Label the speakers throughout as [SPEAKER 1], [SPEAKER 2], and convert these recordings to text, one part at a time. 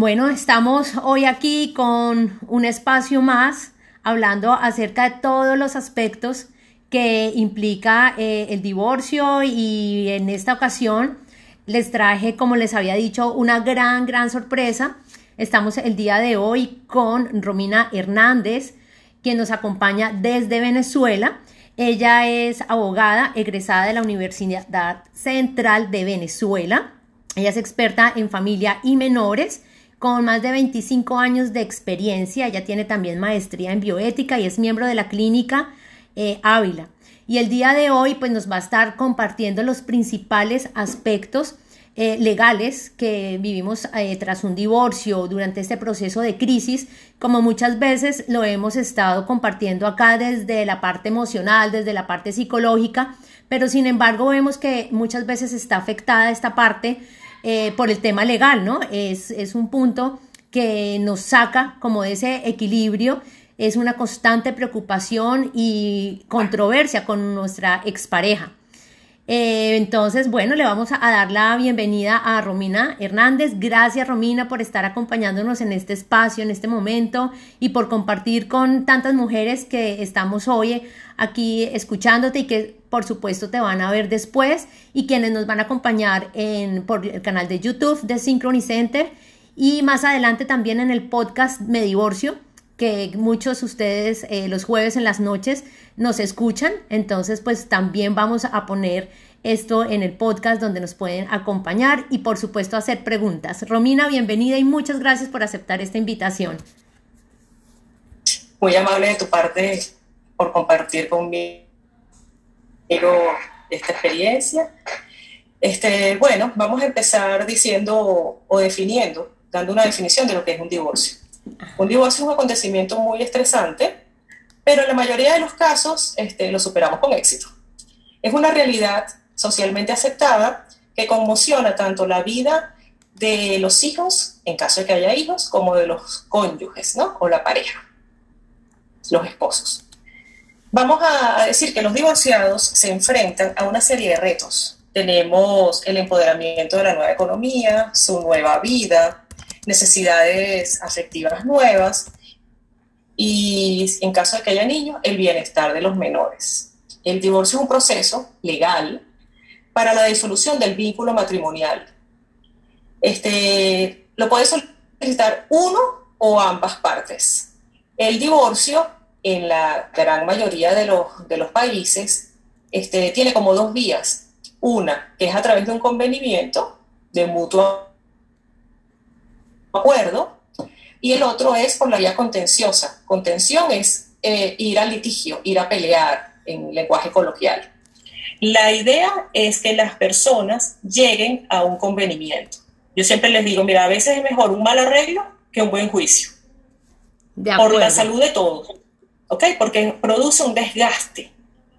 [SPEAKER 1] Bueno, estamos hoy aquí con un espacio más hablando acerca de todos los aspectos que implica eh, el divorcio y en esta ocasión les traje, como les había dicho, una gran, gran sorpresa. Estamos el día de hoy con Romina Hernández, quien nos acompaña desde Venezuela. Ella es abogada egresada de la Universidad Central de Venezuela. Ella es experta en familia y menores con más de 25 años de experiencia. Ella tiene también maestría en bioética y es miembro de la clínica eh, Ávila. Y el día de hoy pues nos va a estar compartiendo los principales aspectos eh, legales que vivimos eh, tras un divorcio durante este proceso de crisis, como muchas veces lo hemos estado compartiendo acá desde la parte emocional, desde la parte psicológica, pero sin embargo vemos que muchas veces está afectada esta parte eh, por el tema legal, ¿no? Es, es un punto que nos saca como de ese equilibrio, es una constante preocupación y controversia con nuestra expareja. Eh, entonces, bueno, le vamos a dar la bienvenida a Romina Hernández. Gracias, Romina, por estar acompañándonos en este espacio, en este momento y por compartir con tantas mujeres que estamos hoy aquí escuchándote y que por supuesto te van a ver después y quienes nos van a acompañar en, por el canal de YouTube de Synchrony Center y más adelante también en el podcast Me Divorcio que muchos de ustedes eh, los jueves en las noches nos escuchan. Entonces, pues también vamos a poner esto en el podcast donde nos pueden acompañar y por supuesto hacer preguntas. Romina, bienvenida y muchas gracias por aceptar esta invitación.
[SPEAKER 2] Muy amable de tu parte por compartir conmigo esta experiencia. Este, bueno, vamos a empezar diciendo o definiendo, dando una definición de lo que es un divorcio. Un divorcio es un acontecimiento muy estresante, pero en la mayoría de los casos este, lo superamos con éxito. Es una realidad socialmente aceptada que conmociona tanto la vida de los hijos, en caso de que haya hijos, como de los cónyuges, ¿no? O la pareja, los esposos. Vamos a decir que los divorciados se enfrentan a una serie de retos. Tenemos el empoderamiento de la nueva economía, su nueva vida, necesidades afectivas nuevas y, en caso de que haya niños, el bienestar de los menores. El divorcio es un proceso legal para la disolución del vínculo matrimonial. Este, lo puede solicitar uno o ambas partes. El divorcio, en la gran mayoría de los, de los países, este, tiene como dos vías. Una, que es a través de un convenimiento de mutuo acuerdo, y el otro es por la vía contenciosa. Contención es eh, ir al litigio, ir a pelear en lenguaje coloquial. La idea es que las personas lleguen a un convenimiento. Yo siempre les digo, mira, a veces es mejor un mal arreglo que un buen juicio. por la salud de todos. ¿Ok? Porque produce un desgaste.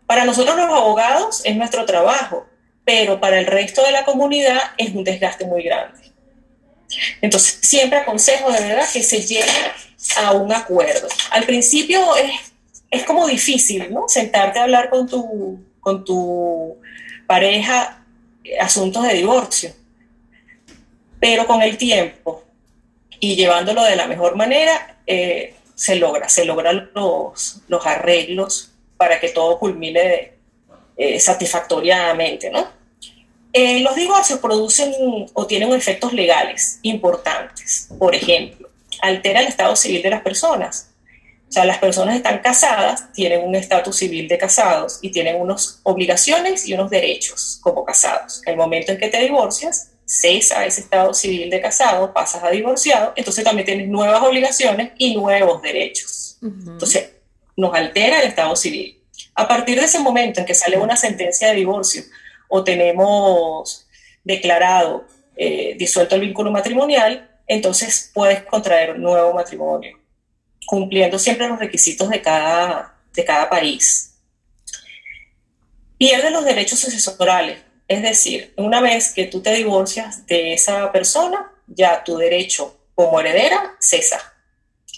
[SPEAKER 2] Para nosotros los abogados es nuestro trabajo, pero para el resto de la comunidad es un desgaste muy grande. Entonces, siempre aconsejo de verdad que se llegue a un acuerdo. Al principio es, es como difícil, ¿no? Sentarte a hablar con tu, con tu pareja asuntos de divorcio. Pero con el tiempo y llevándolo de la mejor manera, eh, se logra, se logran los, los arreglos para que todo culmine eh, satisfactoriamente, ¿no? Eh, los divorcios producen o tienen efectos legales importantes. Por ejemplo, altera el estado civil de las personas. O sea, las personas están casadas, tienen un estatus civil de casados y tienen unas obligaciones y unos derechos como casados. El momento en que te divorcias, cesa ese estado civil de casado, pasas a divorciado, entonces también tienes nuevas obligaciones y nuevos derechos. Entonces, nos altera el estado civil. A partir de ese momento en que sale una sentencia de divorcio o tenemos declarado eh, disuelto el vínculo matrimonial, entonces puedes contraer un nuevo matrimonio, cumpliendo siempre los requisitos de cada, de cada país. Pierdes los derechos sucesorales, es decir, una vez que tú te divorcias de esa persona, ya tu derecho como heredera cesa.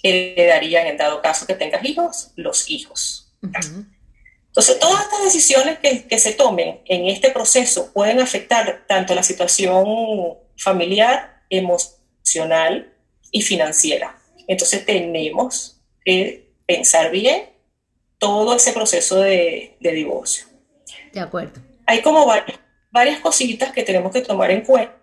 [SPEAKER 2] Heredarían, en dado caso que tengas hijos, los hijos. Entonces, todas estas decisiones que, se tomen en este proceso pueden afectar tanto la situación familiar, emocional, y financiera. Entonces tenemos que pensar bien todo ese proceso de, divorcio.
[SPEAKER 1] De acuerdo.
[SPEAKER 2] Hay como varias, varias cositas que tenemos que tomar en cuenta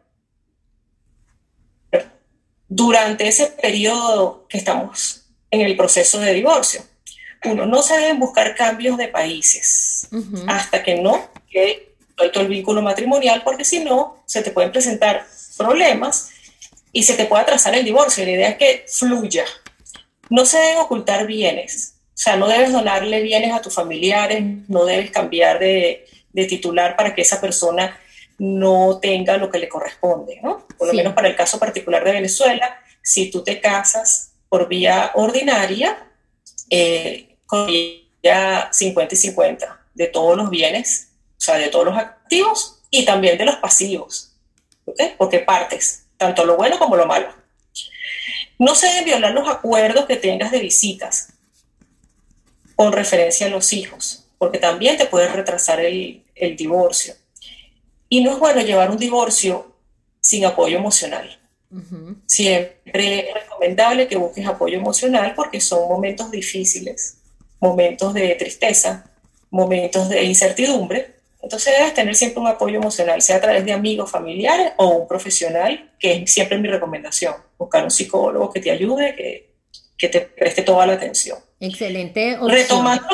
[SPEAKER 2] durante ese periodo que estamos en el proceso de divorcio. Uno, no se deben buscar cambios de países hasta que no quede todo el vínculo matrimonial, porque si no, se te pueden presentar problemas y se te puede atrasar el divorcio. La idea es que fluya. No se deben ocultar bienes. O sea, no debes donarle bienes a tus familiares, no debes cambiar de, titular para que esa persona no tenga lo que le corresponde, ¿no? Por lo menos para el caso particular de Venezuela, si tú te casas por vía ordinaria, eh, con ya 50 y 50 de todos los bienes, o sea, de todos los activos y también de los pasivos. Porque partes, tanto lo bueno como lo malo. No se deben violar los acuerdos que tengas de visitas con referencia a los hijos, porque también te puede retrasar el, el divorcio. Y no es bueno llevar un divorcio sin apoyo emocional. Siempre es recomendable que busques apoyo emocional porque son momentos difíciles, momentos de tristeza, momentos de incertidumbre. Entonces debes tener siempre un apoyo emocional, sea a través de amigos, familiares o un profesional, que es siempre mi recomendación. Buscar un psicólogo que te ayude, que, que te preste toda la atención.
[SPEAKER 1] Excelente.
[SPEAKER 2] Opción. Retomando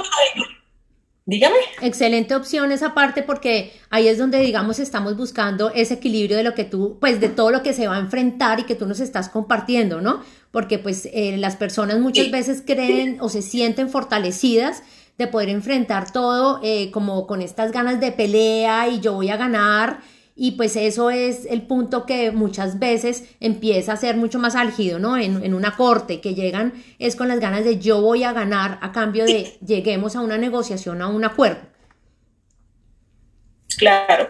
[SPEAKER 2] Dígame.
[SPEAKER 1] Excelente opción esa parte porque ahí es donde, digamos, estamos buscando ese equilibrio de lo que tú, pues de todo lo que se va a enfrentar y que tú nos estás compartiendo, ¿no? Porque pues eh, las personas muchas veces creen o se sienten fortalecidas de poder enfrentar todo eh, como con estas ganas de pelea y yo voy a ganar y pues eso es el punto que muchas veces empieza a ser mucho más álgido, ¿no? En, una corte, que llegan es con las ganas de yo voy a ganar a cambio de lleguemos a una negociación, a un acuerdo.
[SPEAKER 2] Claro.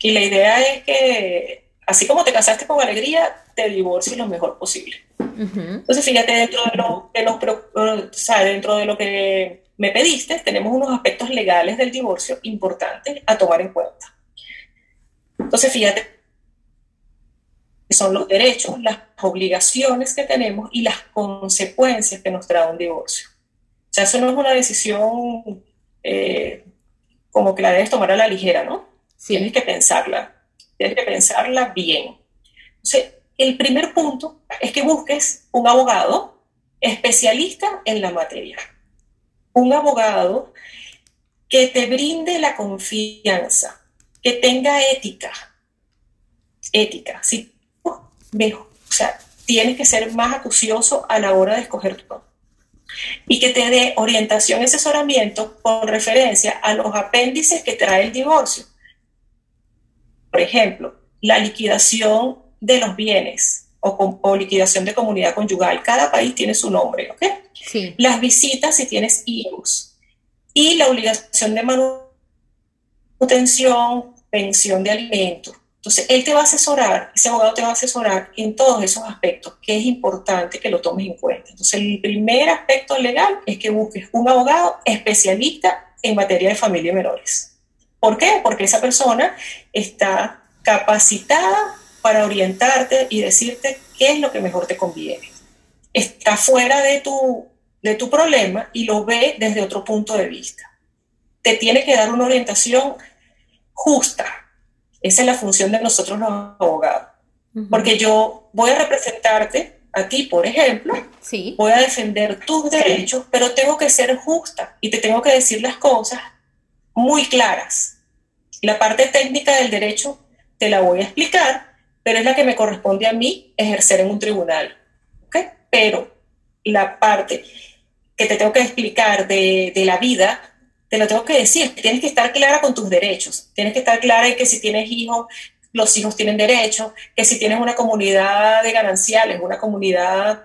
[SPEAKER 2] Y la idea es que, así como te casaste con alegría, te divorcies lo mejor posible. Entonces, fíjate, dentro de, lo, de los, o sea, dentro de lo que me pediste, tenemos unos aspectos legales del divorcio importantes a tomar en cuenta. Entonces, fíjate, son los derechos, las obligaciones que tenemos y las consecuencias que nos trae un divorcio. O sea, eso no es una decisión eh, como que la debes tomar a la ligera, ¿no? Tienes que pensarla, tienes que pensarla bien. Entonces, el primer punto es que busques un abogado especialista en la materia. Un abogado que te brinde la confianza, que tenga ética. Ética. Si, mejor, o sea, tienes que ser más acucioso a la hora de escoger tu y que te dé orientación y asesoramiento con referencia a los apéndices que trae el divorcio. Por ejemplo, la liquidación de los bienes o, o liquidación de comunidad conyugal. Cada país tiene su nombre, ¿ok?
[SPEAKER 1] Sí.
[SPEAKER 2] Las visitas si tienes hijos y la obligación de manutención, pensión de alimentos. Entonces, él te va a asesorar, ese abogado te va a asesorar en todos esos aspectos, que es importante que lo tomes en cuenta. Entonces, el primer aspecto legal es que busques un abogado especialista en materia de familia y menores. ¿Por qué? Porque esa persona está capacitada para orientarte y decirte qué es lo que mejor te conviene. Está fuera de tu, de tu problema y lo ve desde otro punto de vista. Te tiene que dar una orientación justa. Esa es la función de nosotros los abogados. Porque yo voy a representarte a ti, por ejemplo,
[SPEAKER 1] sí.
[SPEAKER 2] voy a defender tus derechos, pero tengo que ser justa y te tengo que decir las cosas muy claras. La parte técnica del derecho te la voy a explicar, pero es la que me corresponde a mí ejercer en un tribunal. ¿okay? Pero la parte que te tengo que explicar de, de la vida, te lo tengo que decir, tienes que estar clara con tus derechos, tienes que estar clara en que si tienes hijos, los hijos tienen derechos, que si tienes una comunidad de gananciales, una comunidad,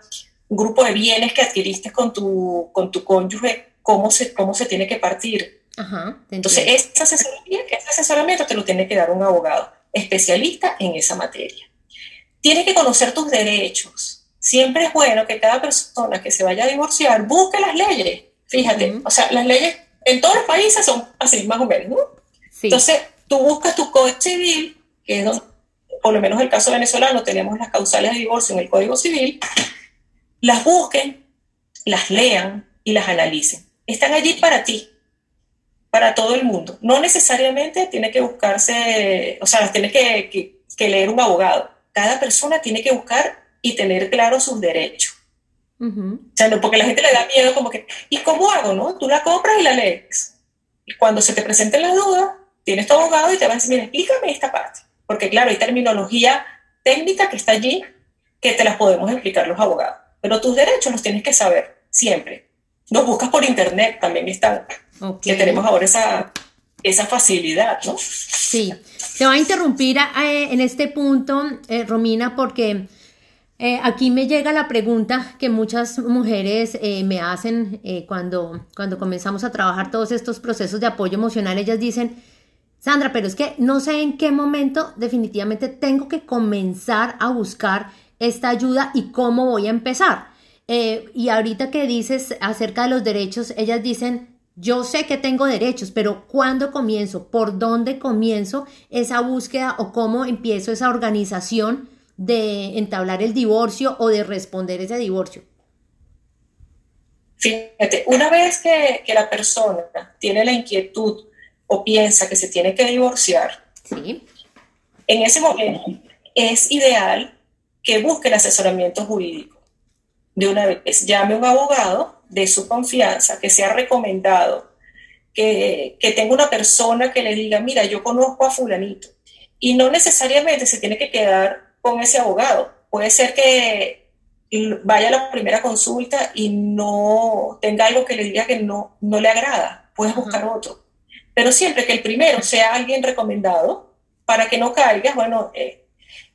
[SPEAKER 2] un grupo de bienes que adquiriste con tu, con tu cónyuge, cómo se, cómo se tiene que partir. Entonces, ese asesoramiento, ese asesoramiento te lo tiene que dar un abogado especialista en esa materia. Tienes que conocer tus derechos. Siempre es bueno que cada persona que se vaya a divorciar busque las leyes. Fíjate, o sea, las leyes en todos los países son así, más o menos, ¿no? Entonces, tú buscas tu código civil, que es donde por lo menos el caso venezolano, tenemos las causales de divorcio en el Código Civil, las busquen, las lean y las analicen. Están allí para ti, para todo el mundo. No necesariamente tiene que buscarse, o sea, tiene que, leer un abogado. Cada persona tiene que buscar y tener claro sus derechos. O sea, no, porque la gente le da miedo como que, ¿y cómo hago? no? Tú la compras y la lees. Y cuando se te presenten las dudas, tienes tu abogado y te va a decir, mira, explícame esta parte. Porque claro, hay terminología técnica que está allí que te las podemos explicar los abogados. Pero tus derechos los tienes que saber siempre. Los buscas por internet, también están. Que tenemos ahora esa, esa facilidad, ¿no?
[SPEAKER 1] Sí. Te voy a interrumpir eh, en este punto, eh, Romina, porque eh, aquí me llega la pregunta que muchas mujeres me hacen cuando, cuando comenzamos a trabajar todos estos procesos de apoyo emocional. Ellas dicen, Sandra, pero es que no sé en qué momento definitivamente tengo que comenzar a buscar esta ayuda y cómo voy a empezar. y ahorita que dices acerca de los derechos, ellas dicen, yo sé que tengo derechos, pero ¿cuándo comienzo? ¿Por dónde comienzo esa búsqueda o cómo empiezo esa organización de entablar el divorcio o de responder ese divorcio?
[SPEAKER 2] Fíjate, una vez que, la persona tiene la inquietud o piensa que se tiene que divorciar, ¿Sí? en ese momento es ideal que busque el asesoramiento jurídico. De una vez, llame a un abogado de su confianza, que sea recomendado, que, que tenga una persona que le diga, mira, yo conozco a fulanito. Y no necesariamente se tiene que quedar con ese abogado. Puede ser que vaya a la primera consulta y no tenga algo que le diga que no, no le agrada. Puedes buscar otro. Pero siempre que el primero sea alguien recomendado, para que no caigas, bueno, eh,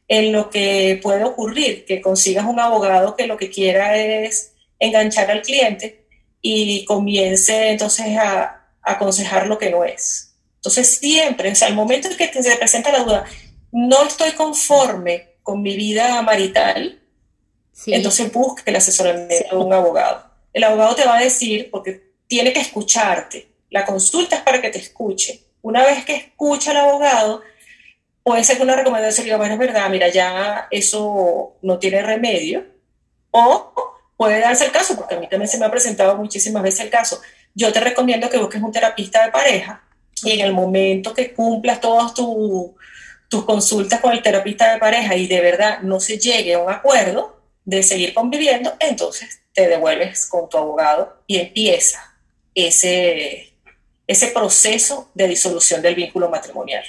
[SPEAKER 2] en lo que puede ocurrir, que consigas un abogado que lo que quiera es enganchar al cliente y comience entonces a, aconsejar lo que no es. Entonces siempre, o sea, al momento en que se presenta la duda, no estoy conforme con mi vida marital, entonces busque el asesoramiento de un abogado. El abogado te va a decir, porque tiene que escucharte, la consulta es para que te escuche. Una vez que escucha al abogado, puede ser una recomendación diga, bueno, es verdad, mira, ya eso no tiene remedio, o puede darse el caso, porque a mí también se me ha presentado muchísimas veces el caso. Yo te recomiendo que busques un terapista de pareja y en el momento que cumplas todas tus consultas con el terapista de pareja y de verdad no se llegue a un acuerdo de seguir conviviendo, entonces te devuelves con tu abogado y empieza ese, ese proceso de disolución del vínculo matrimonial.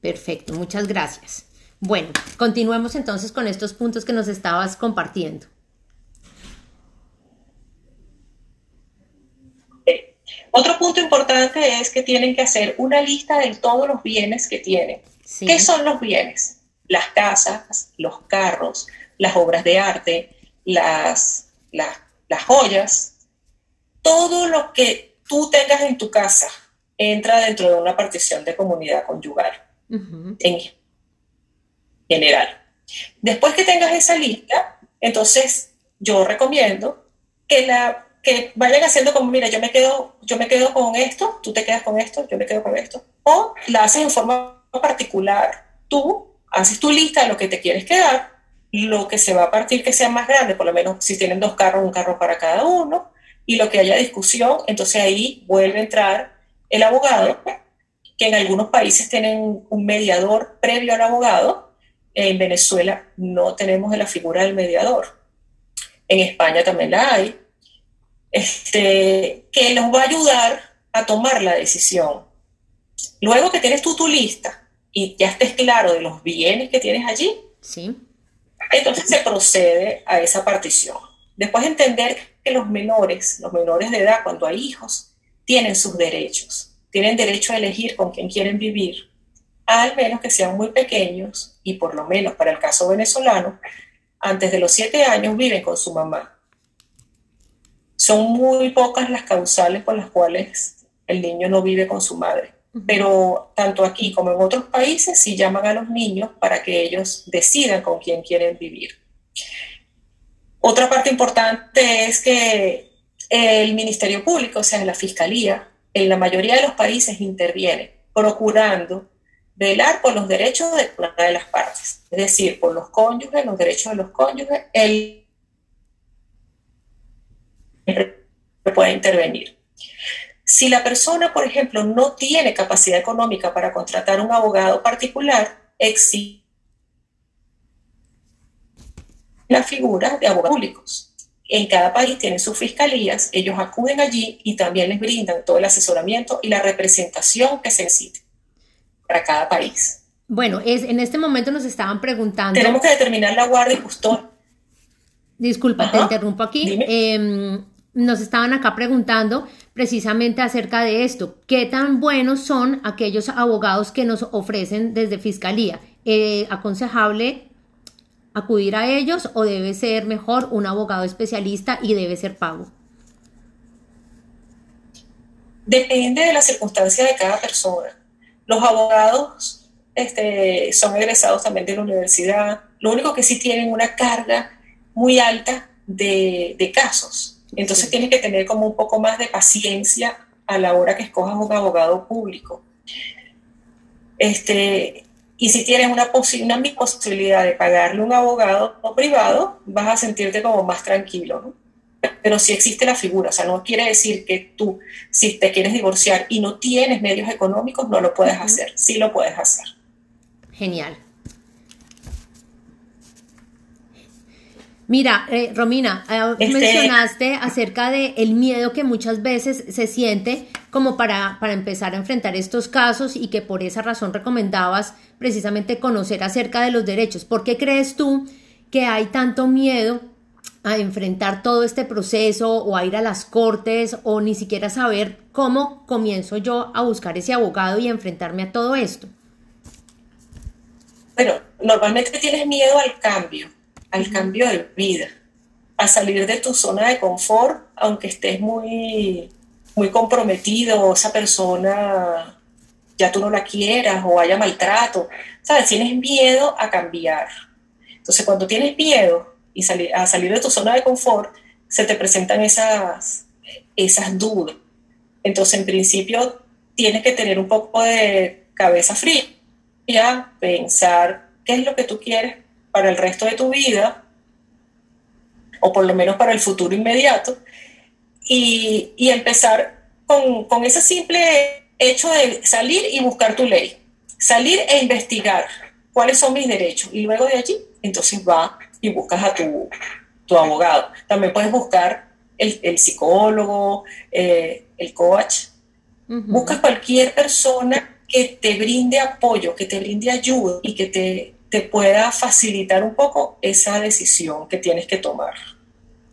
[SPEAKER 1] Perfecto, muchas gracias. Bueno, continuemos entonces con estos puntos que nos estabas compartiendo.
[SPEAKER 2] Otro punto importante es que tienen que hacer una lista de todos los bienes que tienen. ¿Qué son los bienes? Las casas, los carros, las obras de arte, las, las, joyas, todo lo que tú tengas en tu casa entra dentro de una partición de comunidad conyugal en general. Después que tengas esa lista, entonces yo recomiendo que la que vayan haciendo como, mira, yo me quedo, yo me quedo con esto, tú te quedas con esto, yo me quedo con esto. O la haces en forma particular. Tú haces tu lista de lo que te quieres quedar, lo que se va a partir que sea más grande, por lo menos si tienen dos carros, un carro para cada uno, y lo que haya discusión, entonces ahí vuelve a entrar el abogado, que en algunos países tienen un mediador previo al abogado, en Venezuela no tenemos la figura del mediador. En España también la hay, este, que nos va a ayudar a tomar la decisión. Luego que tienes tú tu lista y ya estés claro de los bienes que tienes allí, sí. entonces se procede a esa partición. Después entender que los menores, los menores de edad, cuando hay hijos, tienen sus derechos, tienen derecho a elegir con quién quieren vivir, al menos que sean muy pequeños y por lo menos para el caso venezolano, antes de los siete años viven con su mamá son muy pocas las causales por las cuales el niño no vive con su madre. Pero tanto aquí como en otros países sí llaman a los niños para que ellos decidan con quién quieren vivir. Otra parte importante es que el Ministerio Público, o sea, la Fiscalía, en la mayoría de los países interviene procurando velar por los derechos de una de las partes, es decir, por los cónyuges, los derechos de los cónyuges, él puede intervenir. Si la persona, por ejemplo, no tiene capacidad económica para contratar un abogado particular, existe la figura de abogados públicos. En cada país tienen sus fiscalías, ellos acuden allí y también les brindan todo el asesoramiento y la representación que se necesite para cada país.
[SPEAKER 1] Bueno, es, en este momento nos estaban preguntando.
[SPEAKER 2] Tenemos que determinar la guardia y custodia.
[SPEAKER 1] Disculpa, te interrumpo aquí. Em, nos estaban acá preguntando precisamente acerca de esto. ¿Qué tan buenos son aquellos abogados que nos ofrecen desde Fiscalía? Eh, ¿Aconsejable acudir a ellos o debe ser mejor un abogado especialista y debe ser pago?
[SPEAKER 2] Depende de la circunstancia de cada persona. Los abogados este, son egresados también de la universidad. Lo único que sí tienen una carga muy alta de, casos. Entonces tienes que tener como un poco más de paciencia a la hora que escojas un abogado público. Este, y si tienes una, una posibilidad de pagarle un abogado privado, vas a sentirte como más tranquilo, ¿no? Pero si existe la figura, o sea, no quiere decir que tú, si te quieres divorciar y no tienes medios económicos, no lo puedes hacer, sí lo puedes hacer.
[SPEAKER 1] Genial. Mira, eh, Romina, eh, este mencionaste acerca de el miedo que muchas veces se siente como para, para empezar a enfrentar estos casos y que por esa razón recomendabas precisamente conocer acerca de los derechos. ¿Por qué crees tú que hay tanto miedo a enfrentar todo este proceso o a ir a las cortes o ni siquiera saber cómo comienzo yo a buscar ese abogado y a enfrentarme a todo esto?
[SPEAKER 2] Bueno, normalmente tienes miedo al cambio al cambio de vida, a salir de tu zona de confort, aunque estés muy, muy comprometido o esa persona ya tú no la quieras o haya maltrato, ¿sabes? Tienes miedo a cambiar. Entonces, cuando tienes miedo y a salir de tu zona de confort, se te presentan esas, esas dudas. Entonces, en principio, tienes que tener un poco de cabeza fría, pensar qué es lo que tú quieres para el resto de tu vida, o por lo menos para el futuro inmediato, y, empezar con, con, ese simple hecho de salir y buscar tu ley, salir e investigar cuáles son mis derechos, y luego de allí, entonces va y buscas a tu, tu abogado. También puedes buscar el, psicólogo, eh, el coach, buscas cualquier persona que te brinde apoyo, que te brinde ayuda y que te te pueda facilitar un poco esa decisión que tienes que tomar.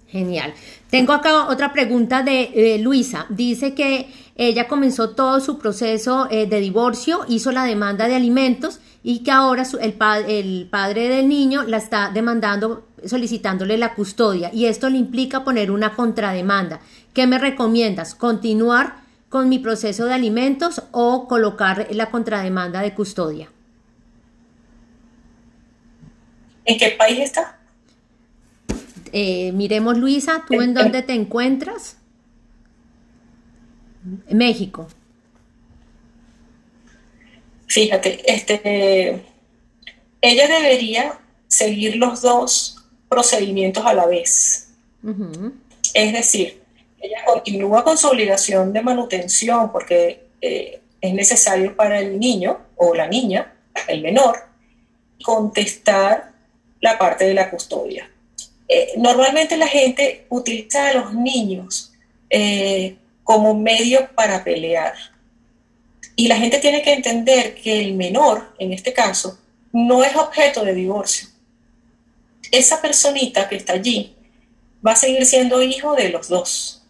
[SPEAKER 1] Genial. Tengo acá otra pregunta de eh, Luisa. Dice que ella comenzó todo su proceso eh, de divorcio, hizo la demanda de alimentos y que ahora el, el padre del niño la está demandando, solicitándole la custodia. Y esto le implica poner una contrademanda. ¿Qué me recomiendas? ¿Continuar con mi proceso de alimentos o colocar la contrademanda de custodia?
[SPEAKER 2] ¿En qué país está?
[SPEAKER 1] Eh, miremos, Luisa, ¿tú en dónde te encuentras? México.
[SPEAKER 2] Fíjate, este, ella debería seguir los dos procedimientos a la vez. Es decir, ella continúa con su obligación de manutención porque eh, es necesario para el niño o la niña, el menor, contestar la parte de la custodia. Eh, normalmente la gente utiliza a los niños eh, como medio para pelear. Y la gente tiene que entender que el menor, en este caso, no es objeto de divorcio. Esa personita que está allí va a seguir siendo hijo de los dos.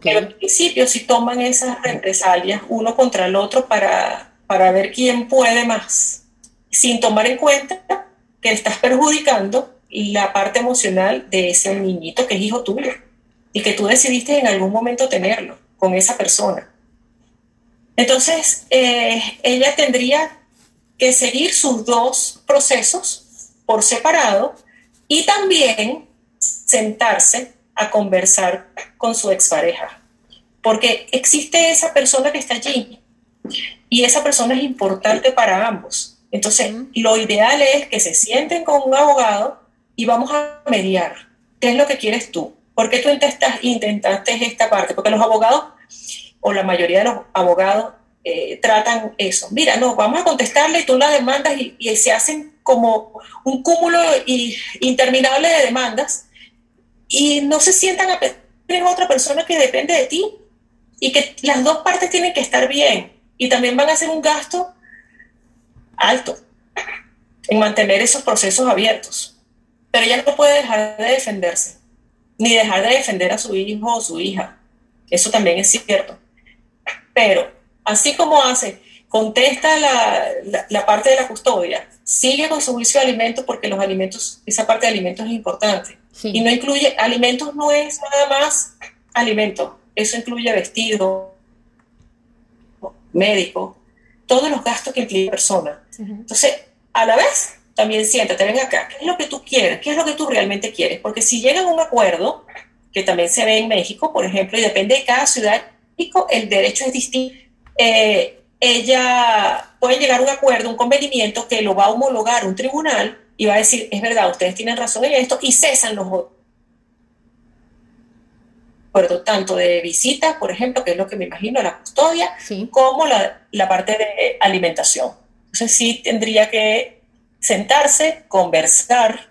[SPEAKER 2] Pero al principio si toman esas represalias uno contra el otro para, para ver quién puede más sin tomar en cuenta que estás perjudicando la parte emocional de ese niñito que es hijo tuyo y que tú decidiste en algún momento tenerlo con esa persona. Entonces, eh, ella tendría que seguir sus dos procesos por separado y también sentarse a conversar con su expareja. Porque existe esa persona que está allí, y esa persona es importante para ambos. Entonces, lo ideal es que se sienten con un abogado y vamos a mediar. ¿Qué es lo que quieres tú? ¿Por qué tú intentaste esta parte? Porque los abogados, o la mayoría de los abogados, eh, tratan eso. Mira, no, vamos a contestarle y tú la demandas y, se hacen como un cúmulo interminable de demandas y no se sientan a pedir a otra persona que depende de ti y que las dos partes tienen que estar bien y también van a hacer un gasto alto en mantener esos procesos abiertos. Pero ella no puede dejar de defenderse, ni dejar de defender a su hijo o su hija. Eso también es cierto. Pero así como hace, contesta la, parte de la custodia, sigue con su juicio de alimentos porque los alimentos, esa parte de alimentos es importante. Y no incluye, alimentos no es nada más alimentos, eso incluye vestido, médico, todos los gastos que implica la persona. Entonces, a la vez, también siéntate, ven acá, ¿qué es lo que tú quieres? ¿Qué es lo que tú realmente quieres? Porque si llegan a un acuerdo, que también se ve en México, por ejemplo, y depende de cada ciudad, el derecho es distinto. Eh, ella puede llegar a un acuerdo, un convenimiento que lo va a homologar un tribunal y va a decir, es verdad, ustedes tienen razón en esto, y cesan los acuerdos, tanto de visita, por ejemplo, que es lo que me imagino, la custodia, como la, la parte de alimentación. Entonces sí tendría que sentarse, conversar,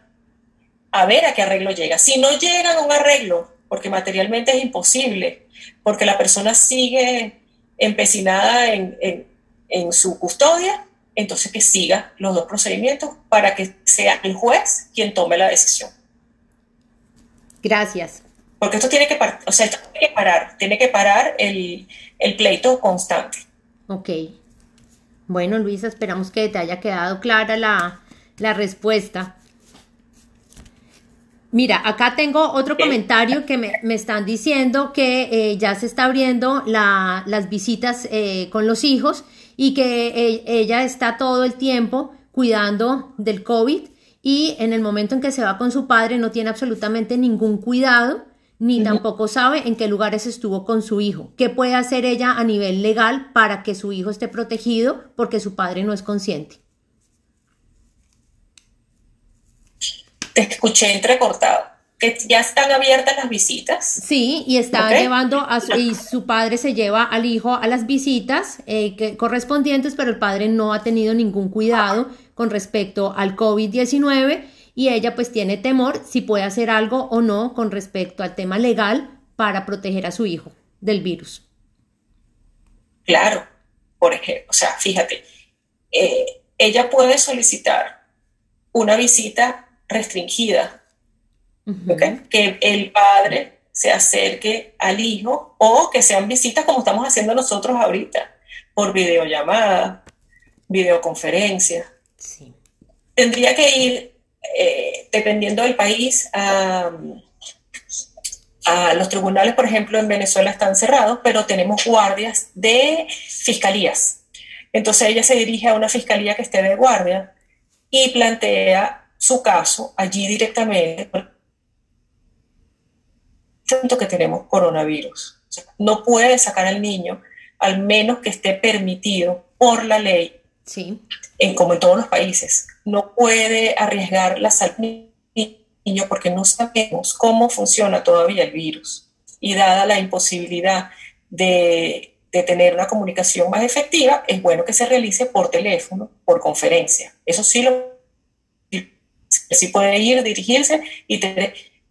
[SPEAKER 2] a ver a qué arreglo llega. Si no llegan a un arreglo, porque materialmente es imposible, porque la persona sigue empecinada en, su custodia, entonces que siga los dos procedimientos para que sea el juez quien tome la decisión.
[SPEAKER 1] Gracias.
[SPEAKER 2] Porque esto tiene que, o sea, tiene que parar, tiene que parar el, el pleito constante.
[SPEAKER 1] Ok. Bueno, Luisa, esperamos que te haya quedado clara la, la respuesta. Mira, acá tengo otro comentario que me, están diciendo que eh, ya se está abriendo las visitas eh, con los hijos y que eh, ella está todo el tiempo cuidando del COVID y en el momento en que se va con su padre no tiene absolutamente ningún cuidado ni tampoco sabe en qué lugares estuvo con su hijo. ¿Qué puede hacer ella a nivel legal para que su hijo esté protegido porque su padre no es consciente?
[SPEAKER 2] te escuché entrecortado. Que ya están abiertas las visitas.
[SPEAKER 1] Sí, y está llevando a su, y su padre se lleva al hijo a las visitas eh, correspondientes, pero el padre no ha tenido ningún cuidado con respecto al COVID-19 y ella pues tiene temor si puede hacer algo o no con respecto al tema legal para proteger a su hijo del virus.
[SPEAKER 2] Claro, por ejemplo, o sea, fíjate, eh, ella puede solicitar una visita restringida. Que el padre se acerque al hijo o que sean visitas como estamos haciendo nosotros ahorita, por videollamada, videoconferencia. Tendría que ir, eh, dependiendo del país, a, a los tribunales, por ejemplo, en Venezuela están cerrados, pero tenemos guardias de fiscalías. Entonces ella se dirige a una fiscalía que esté de guardia y plantea su caso allí directamente que tenemos coronavirus. no puede sacar al niño al menos que esté permitido por la ley,
[SPEAKER 1] sí.
[SPEAKER 2] En, como en todos los países. No puede arriesgar la salud niño porque no sabemos cómo funciona todavía el virus. Y dada la imposibilidad de, de tener una comunicación más efectiva, es bueno que se realice por teléfono, por conferencia. Eso sí lo sí puede ir, dirigirse y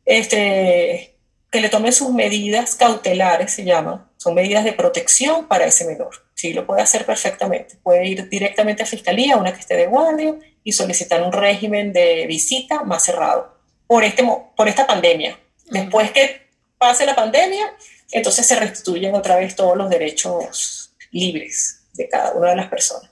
[SPEAKER 2] este, que le tome sus medidas cautelares, se llaman, son medidas de protección para ese menor. Sí, lo puede hacer perfectamente. Puede ir directamente a fiscalía, una que esté de guardia, y solicitar un régimen de visita más cerrado por, este, por esta pandemia. Después que pase la pandemia, entonces se restituyen otra vez todos los derechos libres de cada una de las personas.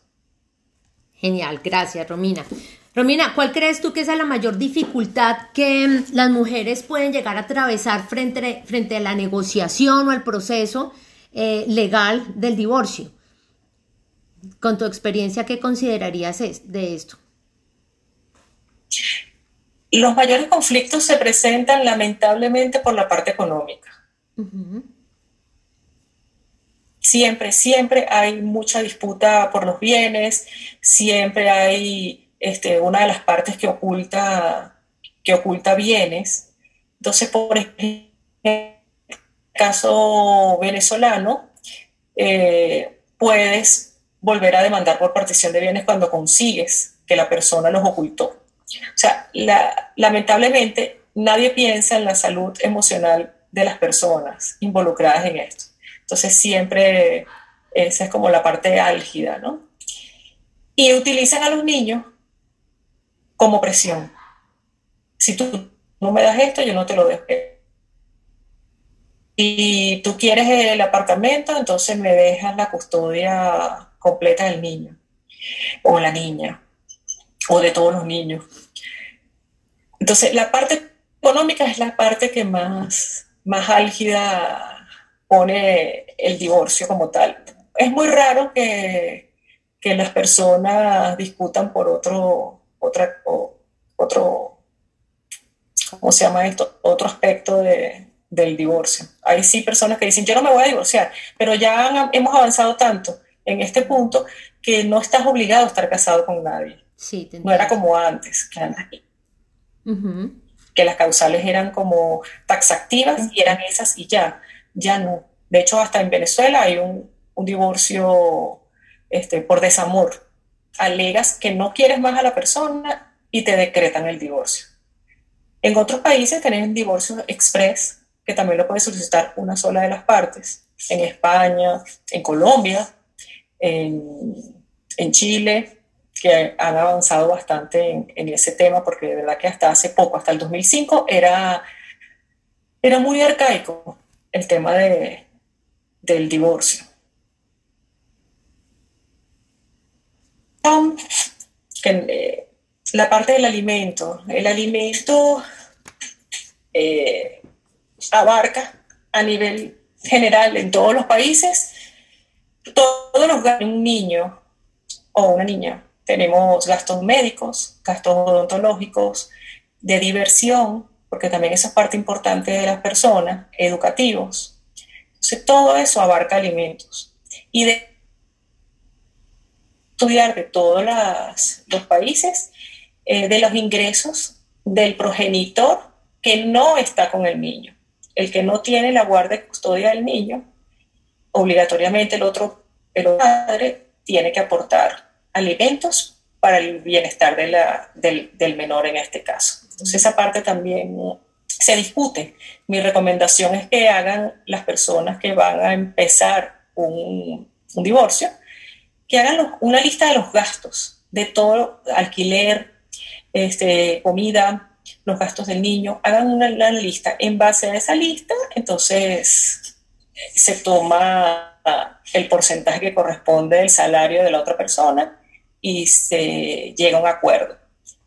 [SPEAKER 1] Genial, gracias Romina. Romina, ¿cuál crees tú que es la mayor dificultad que mm, las mujeres pueden llegar a atravesar frente, frente a la negociación o al proceso eh, legal del divorcio? Con tu experiencia, ¿qué considerarías de esto?
[SPEAKER 2] Los mayores conflictos se presentan lamentablemente por la parte económica. Siempre, siempre hay mucha disputa por los bienes, siempre hay este, una de las partes que oculta, que oculta bienes. Entonces, por ejemplo, el caso venezolano, eh, puedes volver a demandar por partición de bienes cuando consigues que la persona los ocultó. O sea, lamentablemente nadie piensa en la salud emocional de las personas involucradas en esto. Entonces siempre esa es como la parte álgida, ¿no? Y utilizan a los niños como presión. Si tú no me das esto, yo no te lo dejo. Y tú quieres el apartamento, entonces me dejas la custodia completa del niño o la niña o de todos los niños. Entonces, la parte económica es la parte que más, más álgida pone el divorcio como tal. Es muy raro que, que las personas discutan por otro, otro, ¿cómo se llama esto? Otro aspecto de, del divorcio. Hay sí personas que dicen, yo no me voy a divorciar, pero ya hemos avanzado tanto en este punto que no estás obligado a estar casado con nadie. Sí, no era como antes, que, que las causales eran como taxativas y eran esas y ya, ya no. De hecho, hasta en Venezuela hay un, divorcio este, por desamor. Alegas que no quieres más a la persona y te decretan el divorcio. En otros países tienen divorcio express, que también lo puede solicitar una sola de las partes. En España, en Colombia, en, Chile, que han avanzado bastante en, ese tema, porque de verdad que hasta hace poco, hasta el 2005, era, era muy arcaico el tema de, del divorcio. Eh, la parte del alimento. El alimento eh, abarca a nivel general en todos los países todos los gastos de un niño o una niña tenemos gastos médicos, gastos odontológicos, de diversión, porque también esa es parte importante de las personas, educativos. Entonces, todo eso abarca alimentos. Y de estudiar de todos los países, eh, de los ingresos del progenitor que no está con el niño. El que no tiene la guardia y custodia del niño, obligatoriamente el otro, el padre tiene que aportar alimentos para el bienestar del, del, menor en este caso. Entonces esa parte también se discute. Mi recomendación es que hagan las personas que van a empezar un, un divorcio, que hagan una lista de los gastos, de todo, alquiler, este, comida, los gastos del niño, hagan una, una lista. En base a esa lista, entonces se toma el porcentaje que corresponde del salario de la otra persona y se llega a un acuerdo.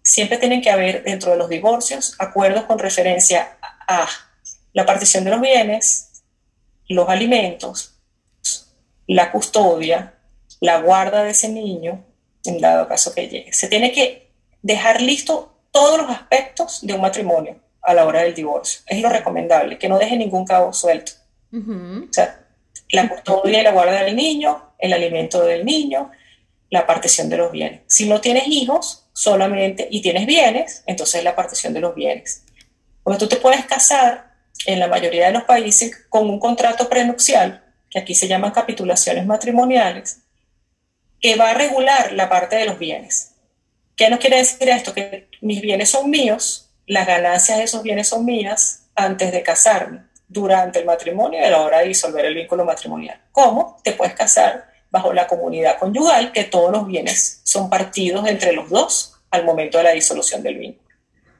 [SPEAKER 2] Siempre tienen que haber dentro de los divorcios acuerdos con referencia a la partición de los bienes, los alimentos, la custodia, la guarda de ese niño, en dado caso que llegue. Se tiene que dejar listo todos los aspectos de un matrimonio a la hora del divorcio. Es lo recomendable, que no deje ningún cabo suelto. O sea, la custodia y la guarda del niño, el alimento del niño, la partición de los bienes. Si no tienes hijos solamente y tienes bienes, entonces la partición de los bienes. Porque tú te puedes casar en la mayoría de los países con un contrato prenupcial, que aquí se llaman capitulaciones matrimoniales, que va a regular la parte de los bienes. ¿Qué nos quiere decir esto? Que mis bienes son míos, las ganancias de esos bienes son mías antes de casarme, durante el matrimonio y a la hora de disolver el vínculo matrimonial. ¿Cómo? Te puedes casar bajo la comunidad conyugal, que todos los bienes son partidos entre los dos al momento de la disolución del vínculo.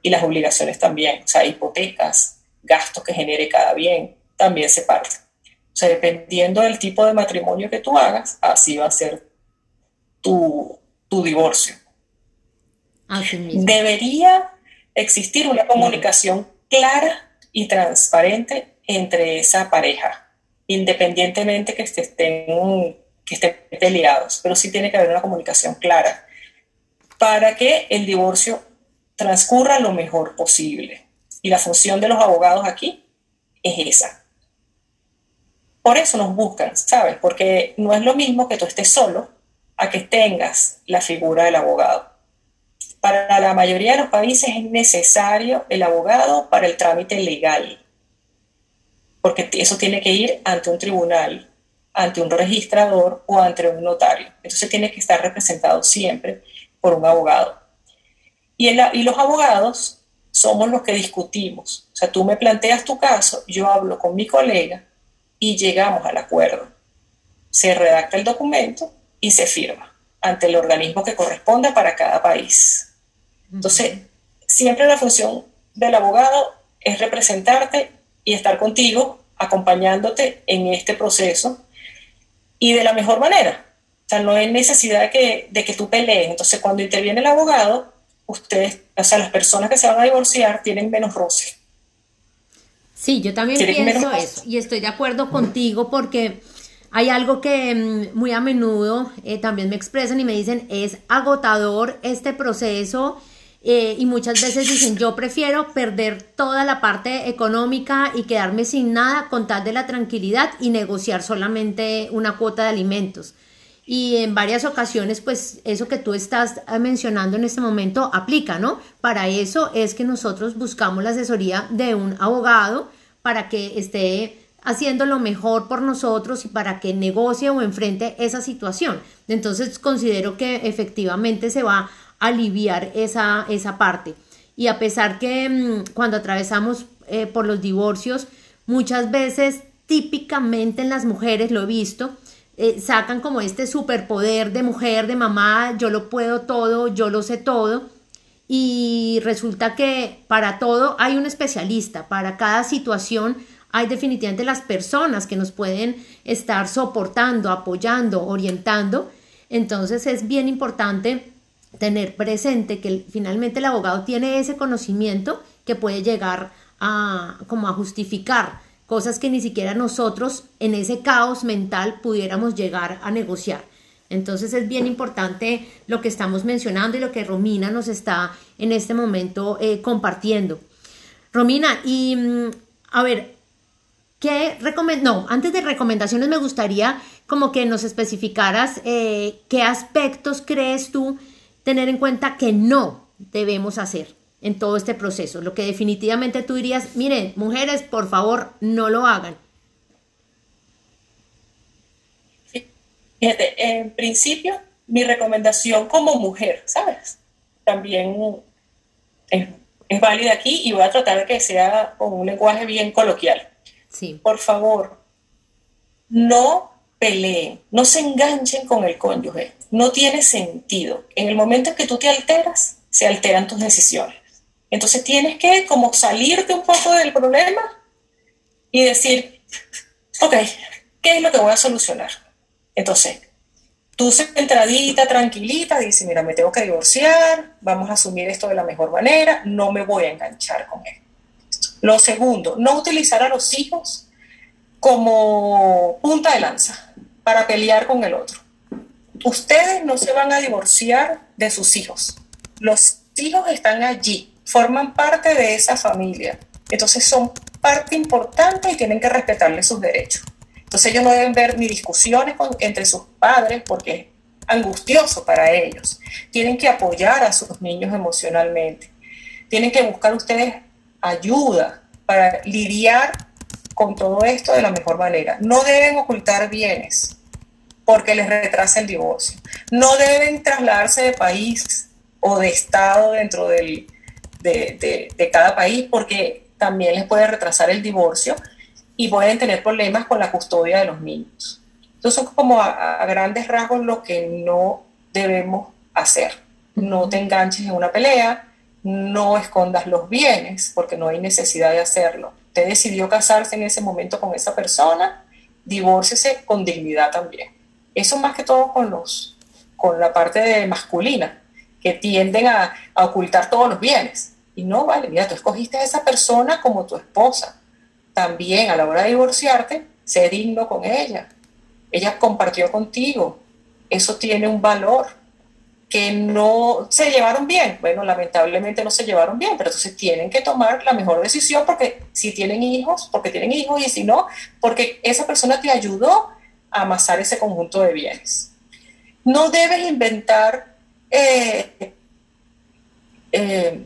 [SPEAKER 2] Y las obligaciones también, o sea, hipotecas, gastos que genere cada bien, también se parten. O sea, dependiendo del tipo de matrimonio que tú hagas, así va a ser tu, tu divorcio. Debería existir una comunicación clara y transparente entre esa pareja, independientemente que estén que estén peleados, pero sí tiene que haber una comunicación clara para que el divorcio transcurra lo mejor posible. Y la función de los abogados aquí es esa. Por eso nos buscan, ¿sabes? Porque no es lo mismo que tú estés solo a que tengas la figura del abogado. Para la mayoría de los países es necesario el abogado para el trámite legal, porque eso tiene que ir ante un tribunal, ante un registrador o ante un notario. Entonces tiene que estar representado siempre por un abogado. Y, y los abogados somos los que discutimos. O sea, tú me planteas tu caso, yo hablo con mi colega y llegamos al acuerdo. Se redacta el documento y se firma ante el organismo que corresponda para cada país. Entonces, siempre la función del abogado es representarte y estar contigo, acompañándote en este proceso y de la mejor manera. O sea, no hay necesidad de que, de que tú pelees. Entonces, cuando interviene el abogado, ustedes, o sea, las personas que se van a divorciar tienen menos roce.
[SPEAKER 1] Sí, yo también pienso eso y estoy de acuerdo contigo porque hay algo que mm, muy a menudo eh, también me expresan y me dicen es agotador este proceso eh, y muchas veces dicen yo prefiero perder toda la parte económica y quedarme sin nada con tal de la tranquilidad y negociar solamente una cuota de alimentos. Y en varias ocasiones, pues eso que tú estás mencionando en este momento aplica, ¿no? Para eso es que nosotros buscamos la asesoría de un abogado para que esté haciendo lo mejor por nosotros y para que negocie o enfrente esa situación. Entonces considero que efectivamente se va aliviar esa, esa parte. Y a pesar que mm, cuando atravesamos eh, por los divorcios, muchas veces típicamente en las mujeres, lo he visto, eh, sacan como este superpoder de mujer, de mamá, yo lo puedo todo, yo lo sé todo. Y resulta que para todo hay un especialista, para cada situación hay definitivamente las personas que nos pueden estar soportando, apoyando, orientando. Entonces es bien importante tener presente que finalmente el abogado tiene ese conocimiento que puede llegar a como a justificar cosas que ni siquiera nosotros en ese caos mental pudiéramos llegar a negociar. Entonces es bien importante lo que estamos mencionando y lo que Romina nos está en este momento eh, compartiendo. Romina, y mm, a ver, ¿qué no, antes de recomendaciones me gustaría como que nos especificaras eh, qué aspectos crees tú tener en cuenta que no debemos hacer en todo este proceso? Lo que definitivamente tú dirías, miren, mujeres, por favor, no lo hagan.
[SPEAKER 2] Fíjate, en principio, mi recomendación como mujer, ¿sabes? También es, es, válida aquí y voy a tratar de que sea con un lenguaje bien coloquial.
[SPEAKER 1] Sí.
[SPEAKER 2] Por favor, no peleen, no se enganchen con el cónyuge, no tiene sentido. En el momento en que tú te alteras, se alteran tus decisiones. Entonces tienes que como salirte un poco del problema y decir, ok, ¿qué es lo que voy a solucionar? Entonces, tú centradita, tranquilita, dices, mira, me tengo que divorciar, vamos a asumir esto de la mejor manera, no me voy a enganchar con él. Lo segundo, no utilizar a los hijos como punta de lanza para pelear con el otro. Ustedes no se van a divorciar de sus hijos. Los hijos están allí forman parte de esa familia. Entonces son parte importante y tienen que respetarle sus derechos. Entonces ellos no deben ver ni discusiones entre sus padres porque es angustioso para ellos. Tienen que apoyar a sus niños emocionalmente. Tienen que buscar ustedes ayuda para lidiar con todo esto de la mejor manera. No deben ocultar bienes porque les retrasa el divorcio. No deben trasladarse de país o de estado dentro del, de, cada país porque también les puede retrasar el divorcio y pueden tener problemas con la custodia de los niños. Entonces, son como a, grandes rasgos lo que no debemos hacer. No te enganches en una pelea, no escondas los bienes porque no hay necesidad de hacerlo. Te decidió casarse en ese momento con esa persona, divórcese con dignidad también. Eso más que todo con los con la parte de masculina, que tienden a, a ocultar todos los bienes. Y no, vale, mira, tú escogiste a esa persona como tu esposa. También a la hora de divorciarte, sé digno con ella. Ella compartió contigo. Eso tiene un valor. que no se llevaron bien. Bueno, lamentablemente no se llevaron bien, pero entonces tienen que tomar la mejor decisión porque si tienen hijos, porque tienen hijos y si no, porque esa persona te ayudó amasar ese conjunto de bienes. No debes inventar eh, eh,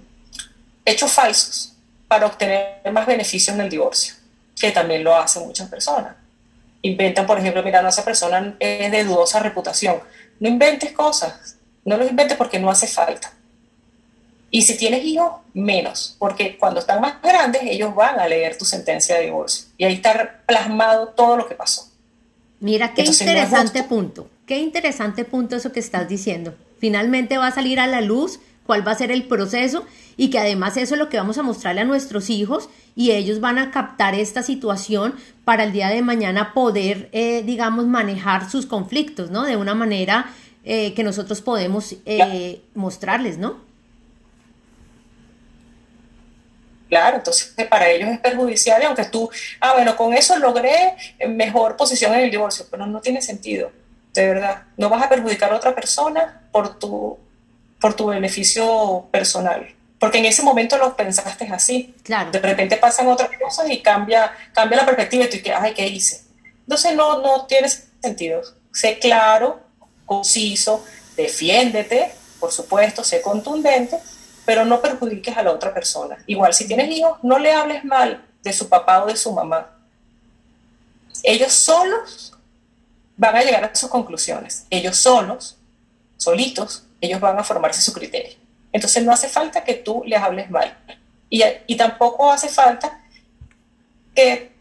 [SPEAKER 2] hechos falsos para obtener más beneficios en el divorcio, que también lo hacen muchas personas. Inventan, por ejemplo, mirando a esa persona es de dudosa reputación. No inventes cosas no los inventes porque no hace falta. Y si tienes hijos, menos, porque cuando están más grandes ellos van a leer tu sentencia de divorcio y ahí está plasmado todo lo que pasó.
[SPEAKER 1] Mira, qué interesante punto, qué interesante punto eso que estás diciendo. Finalmente va a salir a la luz cuál va a ser el proceso y que además eso es lo que vamos a mostrarle a nuestros hijos y ellos van a captar esta situación para el día de mañana poder, eh, digamos, manejar sus conflictos, ¿no? De una manera eh, que nosotros podemos eh, mostrarles, ¿no?
[SPEAKER 2] Claro, entonces para ellos es perjudicial y aunque tú, ah, bueno, con eso logré mejor posición en el divorcio, pero no tiene sentido, de verdad. No vas a perjudicar a otra persona por tu, por tu beneficio personal, porque en ese momento lo pensaste así. Claro. De repente pasan otras cosas y cambia, cambia la perspectiva y tú dices, ay, ¿qué hice? Entonces no, no tiene sentido. Sé claro, conciso, defiéndete, por supuesto, sé contundente, pero no perjudiques a la otra persona. Igual si tienes hijos, no le hables mal de su papá o de su mamá. Ellos solos van a llegar a sus conclusiones. Ellos solos, solitos, ellos van a formarse su criterio. Entonces no hace falta que tú les hables mal. Y, y tampoco hace falta que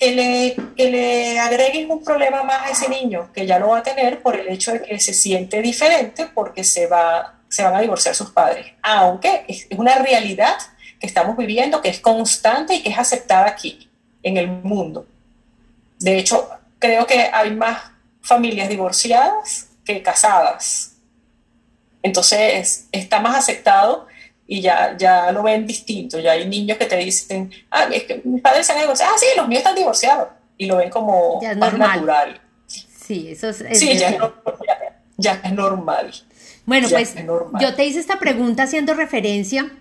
[SPEAKER 2] que le, que le agreguen un problema más a ese niño, que ya lo va a tener por el hecho de que se siente diferente porque se, va, se van a divorciar sus padres. Aunque es una realidad que estamos viviendo, que es constante y que es aceptada aquí, en el mundo. De hecho, creo que hay más familias divorciadas que casadas. Entonces, está más aceptado y ya, ya lo ven distinto. Ya hay niños que te dicen, ah, es que mis padres se han divorciado. Ah, sí, los míos están divorciados. Y lo ven como más natural.
[SPEAKER 1] Sí, eso es.
[SPEAKER 2] sí, ya, es, normal.
[SPEAKER 1] Bueno, pues yo te hice esta pregunta haciendo referencia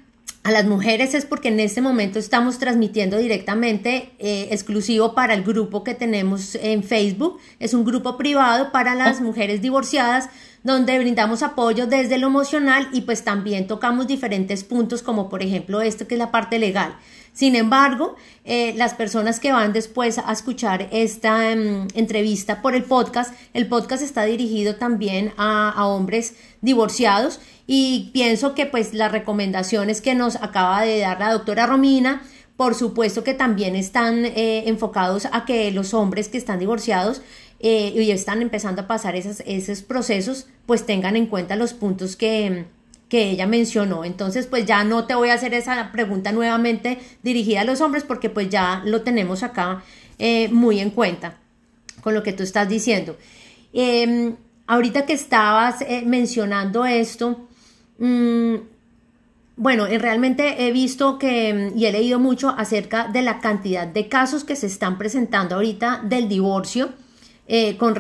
[SPEAKER 1] a las mujeres es porque en este momento estamos transmitiendo directamente eh, exclusivo para el grupo que tenemos en Facebook. Es un grupo privado para las mujeres divorciadas donde brindamos apoyo desde lo emocional y pues también tocamos diferentes puntos como por ejemplo esto que es la parte legal. Sin embargo, eh, las personas que van después a escuchar esta em, entrevista por el podcast, el podcast está dirigido también a, hombres divorciados y pienso que pues las recomendaciones que nos acaba de dar la doctora Romina, por supuesto que también están eh, enfocados a que los hombres que están divorciados eh, y están empezando a pasar esos, esos procesos, pues tengan en cuenta los puntos que, que ella mencionó. Entonces, pues ya no te voy a hacer esa pregunta nuevamente dirigida a los hombres porque pues ya lo tenemos acá eh, muy en cuenta con lo que tú estás diciendo. Em, ahorita que estabas eh, mencionando esto, mm, bueno, realmente he visto que y he leído mucho acerca de la cantidad de casos que se están presentando ahorita del divorcio eh, con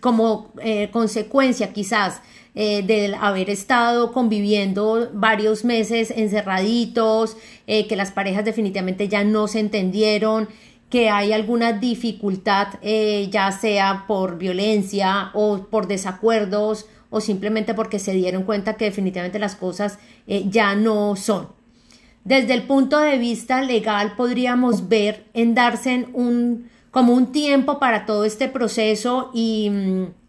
[SPEAKER 1] como eh, consecuencia quizás eh, del haber estado conviviendo varios meses encerraditos, que las parejas definitivamente ya no se entendieron, que hay alguna dificultad, ya sea por violencia o por desacuerdos o simplemente porque se dieron cuenta que definitivamente las cosas ya no son. Desde el punto de vista legal podríamos ver en darse un como un tiempo para todo este proceso y,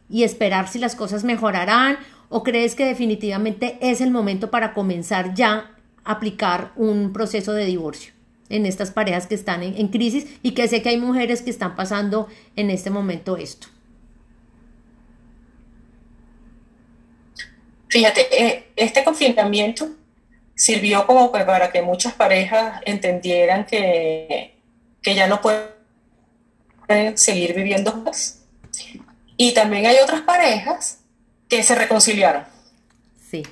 [SPEAKER 1] y esperar si las cosas mejorarán o crees que definitivamente es el momento para comenzar ya a aplicar un proceso de divorcio en estas parejas que están en, crisis y que sé que hay mujeres que están pasando en este momento esto.
[SPEAKER 2] Fíjate, eh, este confinamiento sirvió como para que muchas parejas entendieran que, que ya no pueden seguir viviendo más. Y también hay otras parejas que se reconciliaron.
[SPEAKER 1] Sí.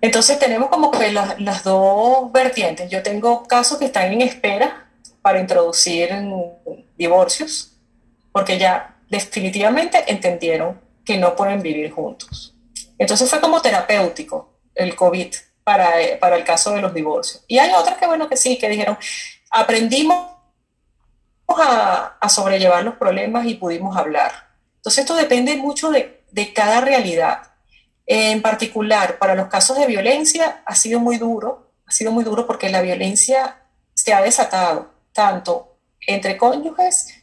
[SPEAKER 2] Entonces tenemos como que las, dos vertientes. Yo tengo casos que están en espera para introducir divorcios, porque ya definitivamente entendieron que no pueden vivir juntos. Entonces fue como terapéutico el COVID para, eh, para el caso de los divorcios. Y hay otras que, bueno, que sí, que dijeron, aprendimos a, a sobrellevar los problemas y pudimos hablar. Entonces esto depende mucho de, de cada realidad. En particular, para los casos de violencia ha sido muy duro, ha sido muy duro porque la violencia se ha desatado tanto entre cónyuges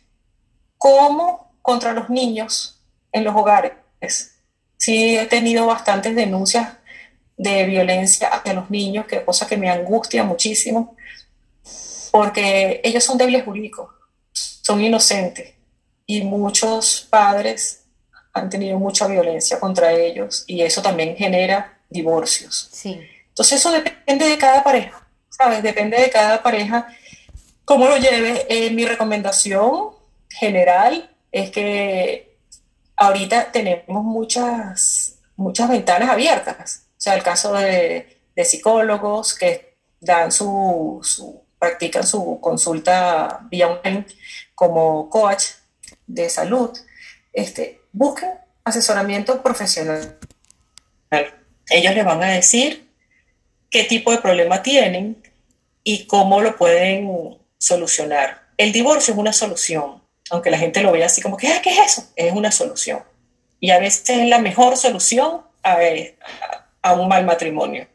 [SPEAKER 2] como contra los niños en los hogares. Sí, he tenido bastantes denuncias de violencia hacia los niños, que cosa que me angustia muchísimo, porque ellos son débiles jurídicos, son inocentes y muchos padres han tenido mucha violencia contra ellos y eso también genera divorcios. Sí. Entonces eso depende de cada pareja, ¿sabes? Depende de cada pareja cómo lo lleve. Eh, mi recomendación general es que ahorita tenemos muchas, muchas ventanas abiertas. O sea, el caso de, de psicólogos que dan su, su, practican su consulta vía online como coach de salud. Este, busquen asesoramiento profesional. Ellos les van a decir qué tipo de problema tienen y cómo lo pueden solucionar. El divorcio es una solución, aunque la gente lo vea así como que, ¿qué es eso? Es una solución. Y a veces es la mejor solución a, a un mal matrimonio.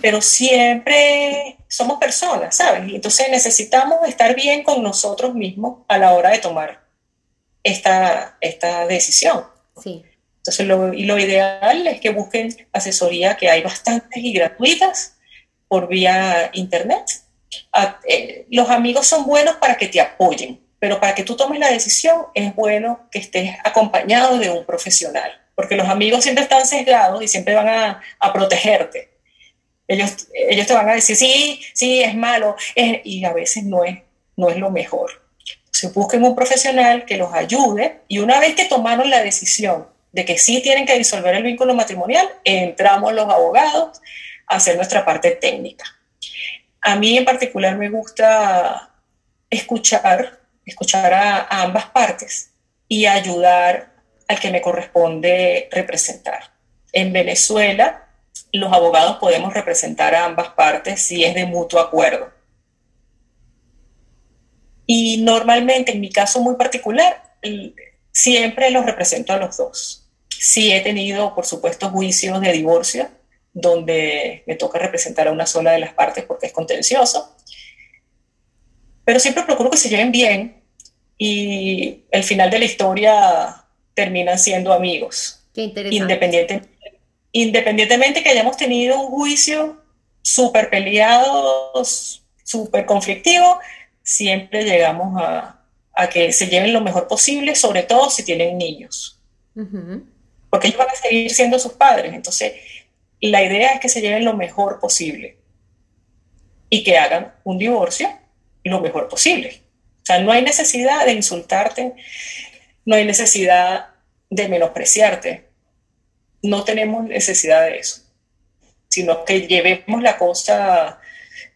[SPEAKER 2] Pero siempre somos personas, ¿sabes? Entonces necesitamos estar bien con nosotros mismos a la hora de tomar esta, esta decisión. Sí. Entonces, lo, y lo ideal es que busquen asesoría que hay bastantes y gratuitas por vía internet. Eh, los amigos son buenos para que te apoyen, pero para que tú tomes la decisión es bueno que estés acompañado de un profesional, porque los amigos siempre están sesgados y siempre van a, a protegerte. Ellos, ellos te van a decir, sí, sí, es malo, y a veces no es, no es lo mejor se busquen un profesional que los ayude y una vez que tomaron la decisión de que sí tienen que disolver el vínculo matrimonial, entramos los abogados a hacer nuestra parte técnica. A mí en particular me gusta escuchar, escuchar a, ambas partes y ayudar al que me corresponde representar. En Venezuela, los abogados podemos representar a ambas partes si es de mutuo acuerdo. Y normalmente, en mi caso muy particular, siempre los represento a los dos. Sí he tenido, por supuesto, juicios de divorcio donde me toca representar a una sola de las partes porque es contencioso, pero siempre procuro que se lleven bien y el final de la historia terminan siendo amigos.
[SPEAKER 1] Qué interesante.
[SPEAKER 2] Independiente, independientemente que hayamos tenido un juicio súper peleado, súper conflictivo, siempre llegamos a, que se lleven lo mejor posible, sobre todo si tienen niños. Porque ellos van a seguir siendo sus padres. Entonces, la idea es que se lleven lo mejor posible y que hagan un divorcio lo mejor posible. O sea, no hay necesidad de insultarte, no hay necesidad de menospreciarte. No tenemos necesidad de eso, sino que llevemos la cosa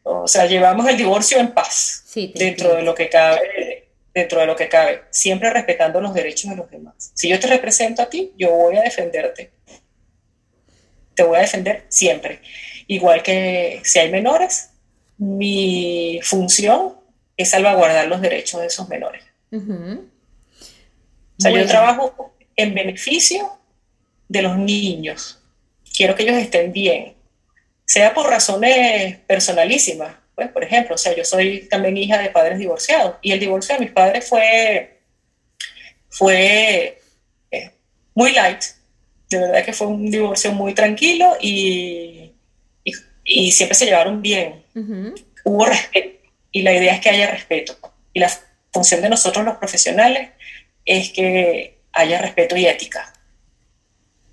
[SPEAKER 2] o sea, llevamos el divorcio en paz, dentro de lo que cabe, dentro de lo que cabe, siempre respetando los derechos de los demás. Si yo te represento a ti, yo voy a defenderte. Te voy a defender siempre. Igual que si hay menores, mi función es salvaguardar los derechos de esos menores. O sea, yo trabajo en beneficio de los niños. Quiero que ellos estén bien sea por razones personalísimas. Pues, por ejemplo, o sea, yo soy también hija de padres divorciados y el divorcio de mis padres fue, fue eh, muy light. De verdad que fue un divorcio muy tranquilo y, y, siempre se llevaron bien. Hubo respeto y la idea es que haya respeto. Y la función de nosotros los profesionales es que haya respeto y ética.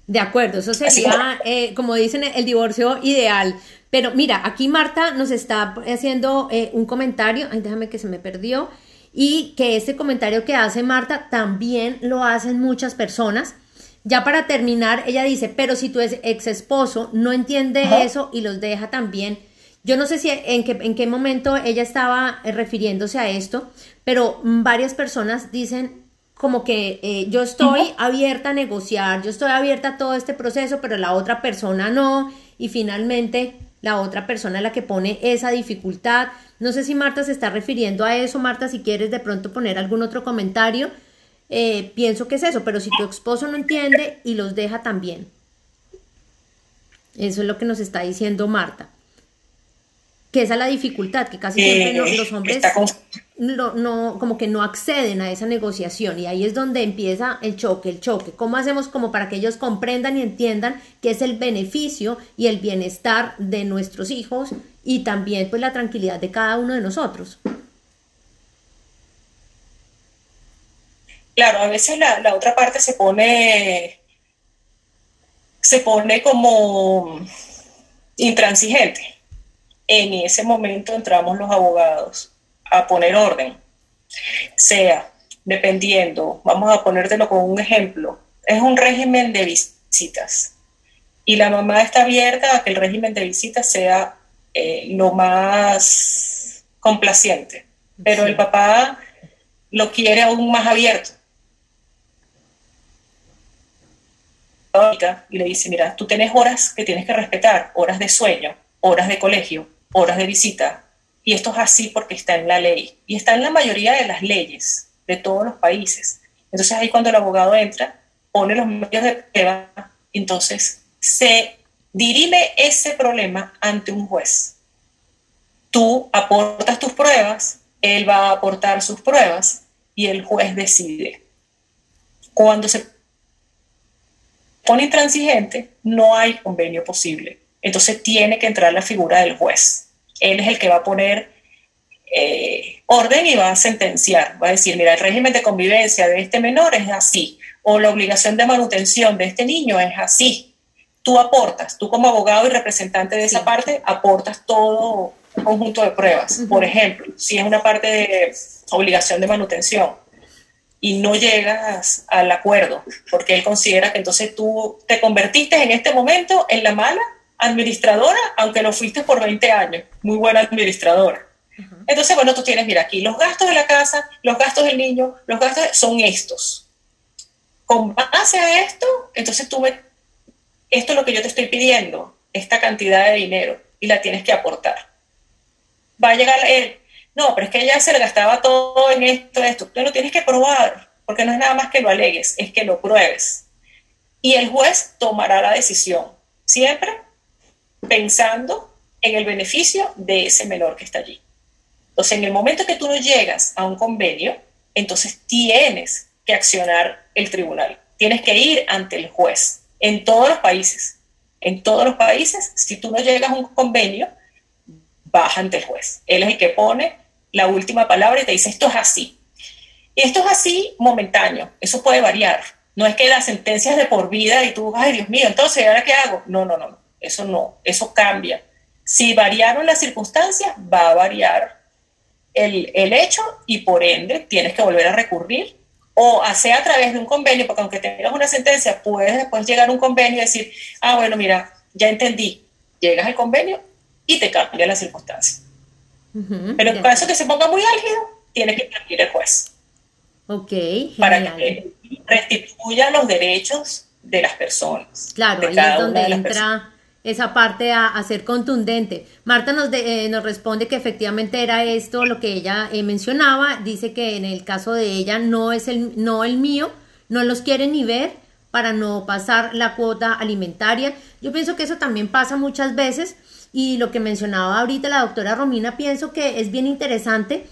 [SPEAKER 1] De acuerdo, eso sería, eh, como dicen, el divorcio ideal. Pero mira, aquí Marta nos está haciendo eh, un comentario, ay, déjame que se me perdió, y que este comentario que hace Marta también lo hacen muchas personas. Ya para terminar, ella dice, pero si tu ex esposo no entiende eso y los deja también, yo no sé si en qué, en qué momento ella estaba refiriéndose a esto, pero varias personas dicen como que eh, yo estoy abierta a negociar, yo estoy abierta a todo este proceso, pero la otra persona no, y finalmente la otra persona es la que pone esa dificultad. No sé si Marta se está refiriendo a eso, Marta, si quieres de pronto poner algún otro comentario, eh, pienso que es eso, pero si tu esposo no entiende y los deja también. Eso es lo que nos está diciendo Marta que esa es la dificultad, que casi siempre eh, los hombres no, como que no acceden a esa negociación y ahí es donde empieza el choque, el choque. ¿Cómo hacemos como para que ellos comprendan y entiendan qué es el beneficio y el bienestar de nuestros hijos y también pues la tranquilidad de cada uno de nosotros?
[SPEAKER 2] Claro, a veces la, la otra parte se pone se pone como intransigente en ese momento entramos los abogados a poner orden. Sea, dependiendo, vamos a ponértelo con un ejemplo, es un régimen de visitas y la mamá está abierta a que el régimen de visitas sea eh, lo más complaciente, pero el papá lo quiere aún más abierto. Y le dice, mira, tú tienes horas que tienes que respetar, horas de sueño, horas de colegio, horas de visita. Y esto es así porque está en la ley. Y está en la mayoría de las leyes de todos los países. Entonces ahí cuando el abogado entra, pone los medios de prueba, entonces se dirime ese problema ante un juez. Tú aportas tus pruebas, él va a aportar sus pruebas y el juez decide. Cuando se pone intransigente, no hay convenio posible. Entonces tiene que entrar la figura del juez. Él es el que va a poner eh, orden y va a sentenciar. Va a decir, mira, el régimen de convivencia de este menor es así, o la obligación de manutención de este niño es así. Tú aportas, tú como abogado y representante de esa parte, aportas todo un conjunto de pruebas. Por ejemplo, si es una parte de obligación de manutención, y no llegas al acuerdo, porque él considera que entonces tú te convertiste en este momento en la mala administradora, aunque lo fuiste por 20 años, muy buena administradora. Entonces, bueno, tú tienes, mira, aquí los gastos de la casa, los gastos del niño, los gastos son estos. Con base a esto, entonces tú me, esto es lo que yo te estoy pidiendo, esta cantidad de dinero, y la tienes que aportar. Va a llegar él, no, pero es que ella se le gastaba todo en esto, esto. Tú lo tienes que probar, porque no es nada más que lo alegues, es que lo pruebes. Y el juez tomará la decisión, siempre pensando en el beneficio de ese menor que está allí. Entonces, en el momento que tú no llegas a un convenio, entonces tienes que accionar el tribunal, tienes que ir ante el juez en todos los países. En todos los países, si tú no llegas a un convenio, vas ante el juez. Él es el que pone la última palabra y te dice, esto es así. Esto es así momentáneo, eso puede variar. No es que la sentencia es de por vida y tú, ay Dios mío, entonces, ¿ahora qué hago? No, no, no. Eso no, eso cambia. Si variaron las circunstancias, va a variar el, hecho y por ende tienes que volver a recurrir o hacer a través de un convenio, porque aunque tengas una sentencia, puedes después llegar a un convenio y decir, ah, bueno, mira, ya entendí, llegas al convenio y te cambia la circunstancia. Pero en caso que se ponga muy álgido, tiene que intervenir el juez.
[SPEAKER 1] Ok.
[SPEAKER 2] Para que restituya los derechos de las personas.
[SPEAKER 1] Claro, ahí es donde entra esa parte a, ser contundente. Marta nos, eh, nos responde que efectivamente era esto lo que ella eh, mencionaba. Dice que en el caso de ella no es el, no el mío, no los quiere ni ver para no pasar la cuota alimentaria. Yo pienso que eso también pasa muchas veces y lo que mencionaba ahorita la doctora Romina, pienso que es bien interesante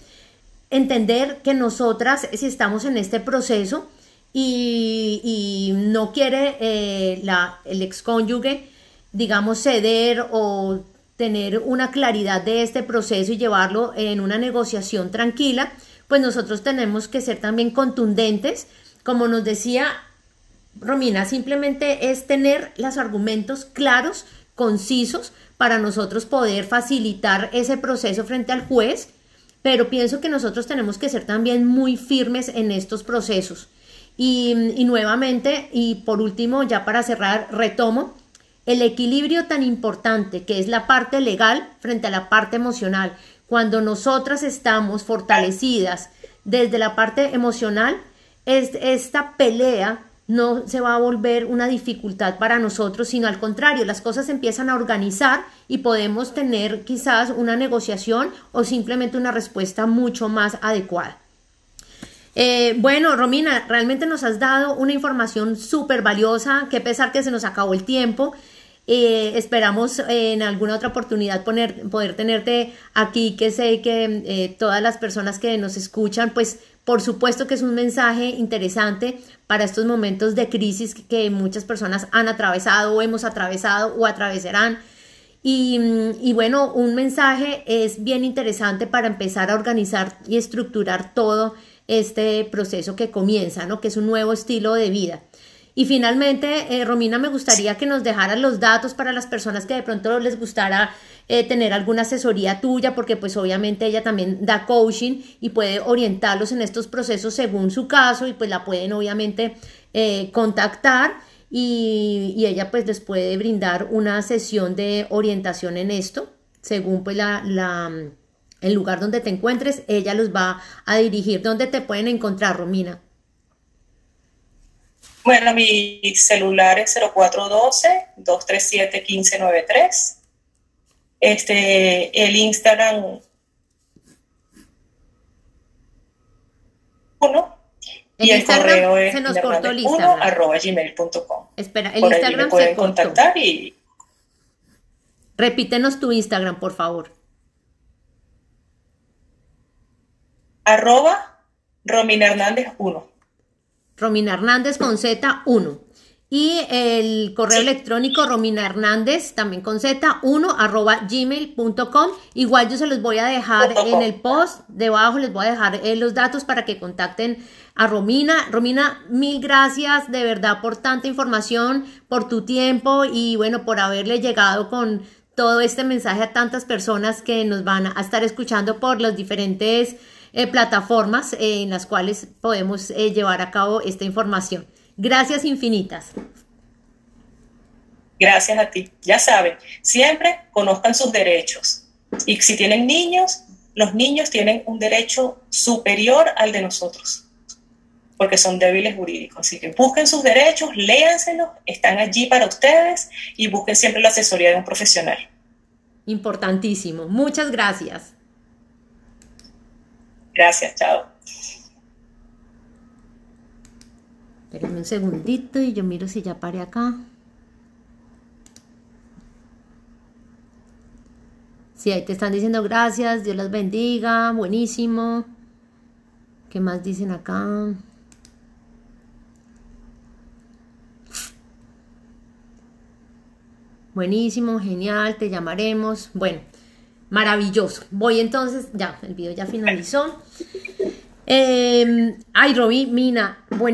[SPEAKER 1] entender que nosotras, si estamos en este proceso y, no quiere eh, la, el excónyuge, digamos, ceder o tener una claridad de este proceso y llevarlo en una negociación tranquila, pues nosotros tenemos que ser también contundentes. Como nos decía Romina, simplemente es tener los argumentos claros, concisos, para nosotros poder facilitar ese proceso frente al juez, pero pienso que nosotros tenemos que ser también muy firmes en estos procesos. Y, y nuevamente, y por último, ya para cerrar, retomo, el equilibrio tan importante que es la parte legal frente a la parte emocional. Cuando nosotras estamos fortalecidas desde la parte emocional, esta pelea no se va a volver una dificultad para nosotros, sino al contrario, las cosas empiezan a organizar y podemos tener quizás una negociación o simplemente una respuesta mucho más adecuada. Eh, bueno, Romina, realmente nos has dado una información súper valiosa, que pesar que se nos acabó el tiempo. Eh, esperamos en alguna otra oportunidad poder tenerte aquí, que sé que eh, todas las personas que nos escuchan, pues por supuesto que es un mensaje interesante para estos momentos de crisis que muchas personas han atravesado o hemos atravesado o atravesarán. Y, y, bueno, un mensaje es bien interesante para empezar a organizar y estructurar todo este proceso que comienza, ¿no? Que es un nuevo estilo de vida. Y finalmente, eh, Romina, me gustaría que nos dejaras los datos para las personas que de pronto les gustara eh, tener alguna asesoría tuya, porque pues obviamente ella también da coaching y puede orientarlos en estos procesos según su caso y pues la pueden obviamente eh, contactar y, y, ella pues les puede brindar una sesión de orientación en esto, según pues la, la el lugar donde te encuentres, ella los va a dirigir. ¿Dónde te pueden encontrar, Romina?
[SPEAKER 2] Bueno, mi celular es 0412-237-1593. Este, el Instagram uno y el correo es
[SPEAKER 1] se nos cortó el Instagram.
[SPEAKER 2] arroba gmail.com.
[SPEAKER 1] Espera, el Instagram
[SPEAKER 2] pueden
[SPEAKER 1] se
[SPEAKER 2] contactar y
[SPEAKER 1] repítenos tu Instagram, por favor.
[SPEAKER 2] Arroba Romina Hernández 1.
[SPEAKER 1] Romina Hernández con Z 1. Y el correo electrónico Romina Hernández, también con Z, 1 arroba gmail.com. Igual yo se los voy a dejar en el post, debajo les voy a dejar eh, los datos para que contacten a Romina. Romina, mil gracias de verdad por tanta información, por tu tiempo y bueno, por haberle llegado con todo este mensaje a tantas personas que nos van a estar escuchando por los diferentes eh, plataformas eh, en las cuales podemos eh, llevar a cabo esta información. Gracias infinitas.
[SPEAKER 2] Gracias a ti. Ya saben, siempre conozcan sus derechos. Y si tienen niños, los niños tienen un derecho superior al de nosotros, porque son débiles jurídicos. Así que busquen sus derechos, léanselos, están allí para ustedes y busquen siempre la asesoría de un profesional.
[SPEAKER 1] Importantísimo. Muchas gracias.
[SPEAKER 2] Gracias, chao.
[SPEAKER 1] Espérenme un segundito y yo miro si ya paré acá. Sí, ahí te están diciendo gracias, Dios las bendiga, buenísimo. ¿Qué más dicen acá? Buenísimo, genial, te llamaremos. Bueno, Maravilloso. Voy entonces, ya, el video ya finalizó. Eh, ay, Roby, Mina, buenísimo.